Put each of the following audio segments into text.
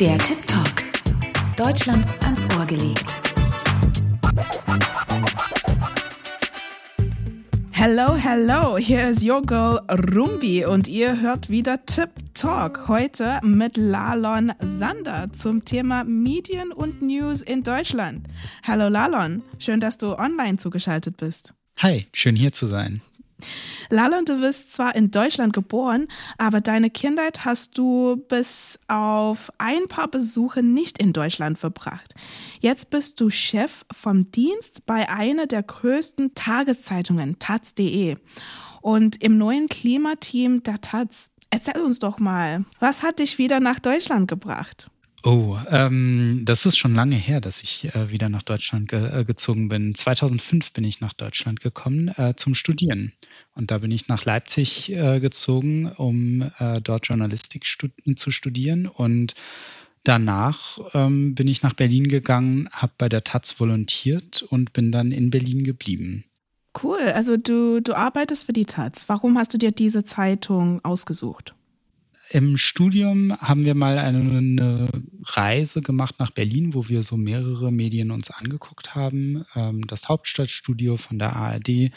Der Tip Talk. Deutschland ans Ohr gelegt. Hello, hello, hier ist your girl Rumbi und ihr hört wieder Tip Talk. Heute mit Lalon Sander zum Thema Medien und News in Deutschland. Hallo Lalon, schön, dass du online zugeschaltet bist. Hi, schön hier zu sein. Lalon, du bist zwar in Deutschland geboren, aber deine Kindheit hast du bis auf ein paar Besuche nicht in Deutschland verbracht. Jetzt bist du Chef vom Dienst bei einer der größten Tageszeitungen, taz.de. Und im neuen Klimateam der Taz. Erzähl uns doch mal, was hat dich wieder nach Deutschland gebracht? Oh, ähm, das ist schon lange her, dass ich äh, wieder nach Deutschland ge äh, gezogen bin. 2005 bin ich nach Deutschland gekommen äh, zum Studieren. Und da bin ich nach Leipzig äh, gezogen, um äh, dort Journalistik stud zu studieren. Und danach ähm, bin ich nach Berlin gegangen, habe bei der Taz volontiert und bin dann in Berlin geblieben. Cool, also du, du arbeitest für die Taz. Warum hast du dir diese Zeitung ausgesucht? Im Studium haben wir mal eine, eine, Reise gemacht nach Berlin, wo wir so mehrere Medien uns angeguckt haben. Ähm, das Hauptstadtstudio von der ARD äh,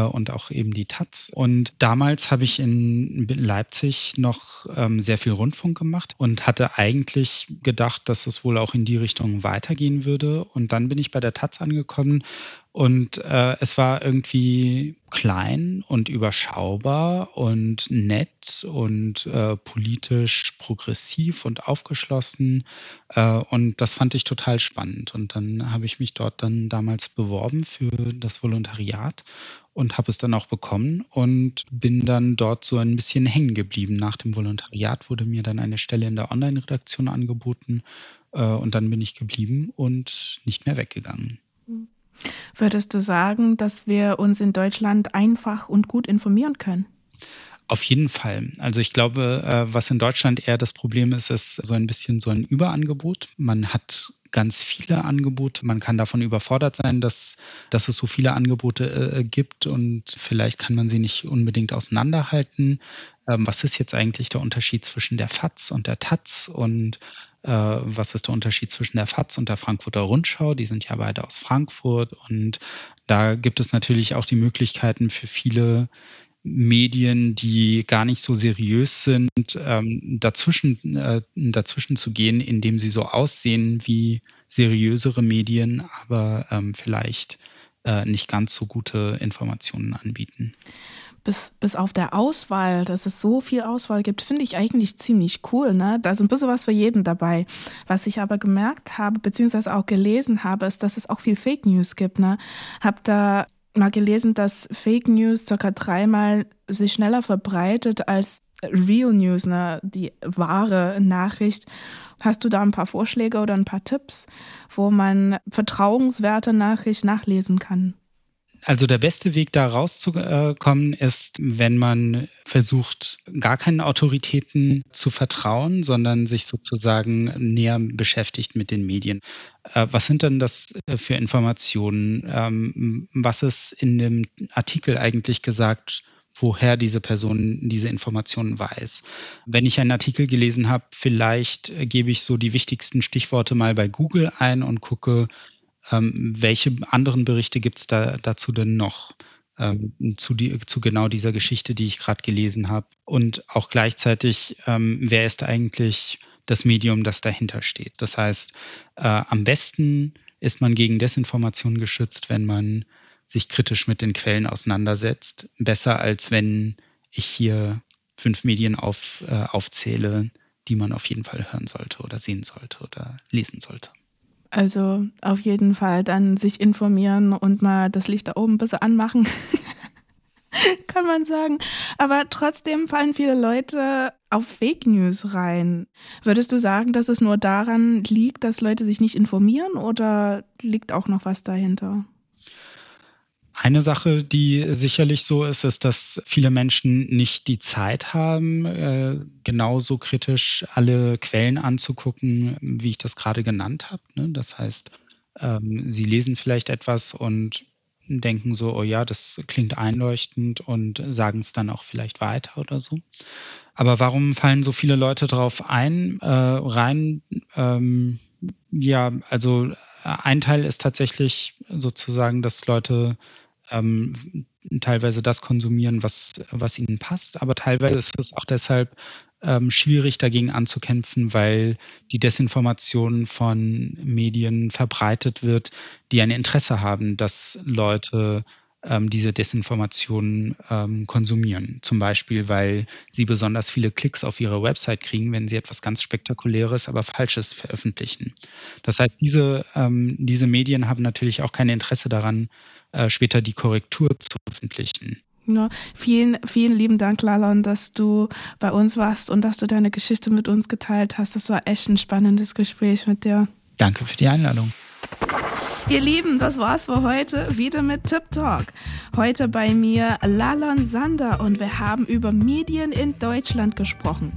und auch eben die Taz. Und damals habe ich in Leipzig noch ähm, sehr viel Rundfunk gemacht und hatte eigentlich gedacht, dass es wohl auch in die Richtung weitergehen würde. Und dann bin ich bei der Taz angekommen und äh, es war irgendwie klein und überschaubar und nett und äh, politisch progressiv und aufgeschlossen. Äh, und das fand ich total spannend. Und dann habe ich mich dort dann damals beworben für das Volontariat und habe es dann auch bekommen und bin dann dort so ein bisschen hängen geblieben. Nach dem Volontariat wurde mir dann eine Stelle in der Online-Redaktion angeboten äh, und dann bin ich geblieben und nicht mehr weggegangen. Mhm. Würdest du sagen, dass wir uns in Deutschland einfach und gut informieren können? Auf jeden Fall. Also ich glaube, äh, was in Deutschland eher das Problem ist, ist so ein bisschen so ein Überangebot. Man hat ganz viele Angebote. Man kann davon überfordert sein, dass, dass es so viele Angebote äh, gibt und vielleicht kann man sie nicht unbedingt auseinanderhalten. Ähm, was ist jetzt eigentlich der Unterschied zwischen der FAZ und der Taz und äh, was ist der Unterschied zwischen der FAZ und der Frankfurter Rundschau? Die sind ja beide aus Frankfurt und da gibt es natürlich auch die Möglichkeiten für viele Medien, die gar nicht so seriös sind, ähm, dazwischen, äh, dazwischen zu gehen, indem sie so aussehen wie seriösere Medien, aber ähm, vielleicht äh, nicht ganz so gute Informationen anbieten bis, bis auf der Auswahl, dass es so viel Auswahl gibt, finde ich eigentlich ziemlich cool. Ne? Da ist ein bisschen was für jeden dabei. Was ich aber gemerkt habe, beziehungsweise auch gelesen habe, ist, dass es auch viel Fake News gibt. Ne? Hab da mal gelesen, dass Fake News circa dreimal sich schneller verbreitet als Real News, ne? die wahre Nachricht. Hast du da ein paar Vorschläge oder ein paar Tipps, wo man vertrauenswerte Nachricht nachlesen kann? Also der beste Weg da rauszukommen ist, wenn man versucht, gar keinen Autoritäten zu vertrauen, sondern sich sozusagen näher beschäftigt mit den Medien. Äh, was sind denn das äh, für Informationen? Ähm, was ist in dem Artikel eigentlich gesagt? woher diese Person diese Informationen weiß. Wenn ich einen Artikel gelesen habe, vielleicht gebe ich so die wichtigsten Stichworte mal bei Google ein und gucke, ähm, welche anderen Berichte gibt es da, dazu denn noch? Ähm, zu, die, zu, genau dieser Geschichte, die ich gerade gelesen habe. Und auch gleichzeitig, ähm, wer ist eigentlich das Medium, das dahinter steht? Das heißt, äh, am besten ist man gegen Desinformation geschützt, wenn man sich kritisch mit den Quellen auseinandersetzt. Besser als wenn ich hier fünf Medien auf, äh, aufzähle, die man auf jeden Fall hören sollte oder sehen sollte oder lesen sollte. Also auf jeden Fall dann sich informieren und mal das Licht da oben ein bisschen anmachen. Kann man sagen. Aber trotzdem fallen viele Leute auf Fake News rein. Würdest du sagen, dass es nur daran liegt, dass Leute sich nicht informieren oder liegt auch noch was dahinter? Eine Sache, die sicherlich so ist, ist, dass viele Menschen nicht die Zeit haben, äh, genauso kritisch alle Quellen anzugucken, wie ich das gerade genannt habe. Ne? Das heißt, ähm, sie lesen vielleicht etwas und denken so, oh ja, das klingt einleuchtend und sagen es dann auch vielleicht weiter oder so. Aber warum fallen so viele Leute drauf ein, äh, rein? Ähm, ja, also ein Teil ist tatsächlich sozusagen, dass Leute ähm, teilweise das konsumieren, was, was ihnen passt, aber teilweise ist es auch deshalb ähm, schwierig dagegen anzukämpfen, weil die Desinformation von Medien verbreitet wird, die ein Interesse haben, dass Leute ähm, diese Desinformation ähm, konsumieren. Zum Beispiel, weil sie besonders viele Klicks auf ihre Website kriegen, wenn sie etwas ganz Spektakuläres, aber Falsches veröffentlichen. Das heißt, diese, ähm, diese Medien haben natürlich auch kein Interesse daran, äh, später die Korrektur zu veröffentlichen. Ja, vielen, vielen lieben Dank, Lalon, dass du bei uns warst und dass du deine Geschichte mit uns geteilt hast. Das war echt ein spannendes Gespräch mit dir. Danke für die Einladung. Ihr Lieben, das war's für heute. Wieder mit Tip Talk. Heute bei mir Lalon Sander und wir haben über Medien in Deutschland gesprochen.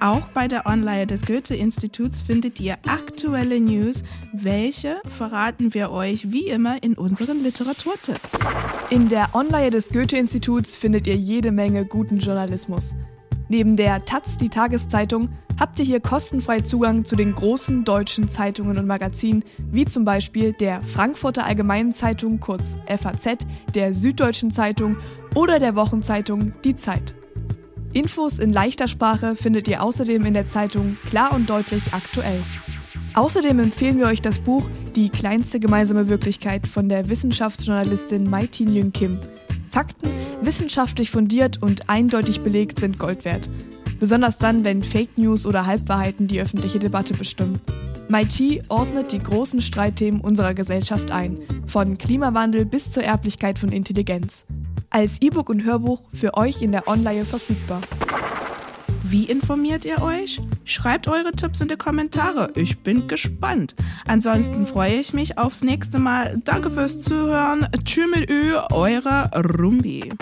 Auch bei der Online des Goethe-Instituts findet ihr aktuelle News. Welche verraten wir euch wie immer in unseren Literaturtipps. In der Online des Goethe-Instituts findet ihr jede Menge guten Journalismus. Neben der Taz, die Tageszeitung, habt ihr hier kostenfrei Zugang zu den großen deutschen Zeitungen und Magazinen, wie zum Beispiel der Frankfurter Allgemeinen Zeitung, kurz FAZ, der Süddeutschen Zeitung oder der Wochenzeitung Die Zeit. Infos in leichter Sprache findet ihr außerdem in der Zeitung Klar und deutlich aktuell. Außerdem empfehlen wir euch das Buch Die kleinste gemeinsame Wirklichkeit von der Wissenschaftsjournalistin Mai Tin Yun Kim. Fakten, wissenschaftlich fundiert und eindeutig belegt, sind Gold wert. Besonders dann, wenn Fake News oder Halbwahrheiten die öffentliche Debatte bestimmen. MIT ordnet die großen Streitthemen unserer Gesellschaft ein, von Klimawandel bis zur Erblichkeit von Intelligenz als E-Book und Hörbuch für euch in der Online verfügbar. Wie informiert ihr euch? Schreibt eure Tipps in die Kommentare. Ich bin gespannt. Ansonsten freue ich mich aufs nächste Mal. Danke fürs Zuhören. Tschüss mit Ö, eure Rumbi.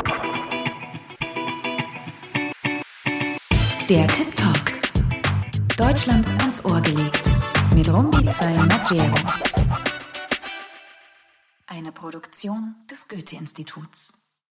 Der Tip Talk. Deutschland ans Ohr gelegt. Mit Rumbi Maggiero. Eine Produktion des Goethe-Instituts.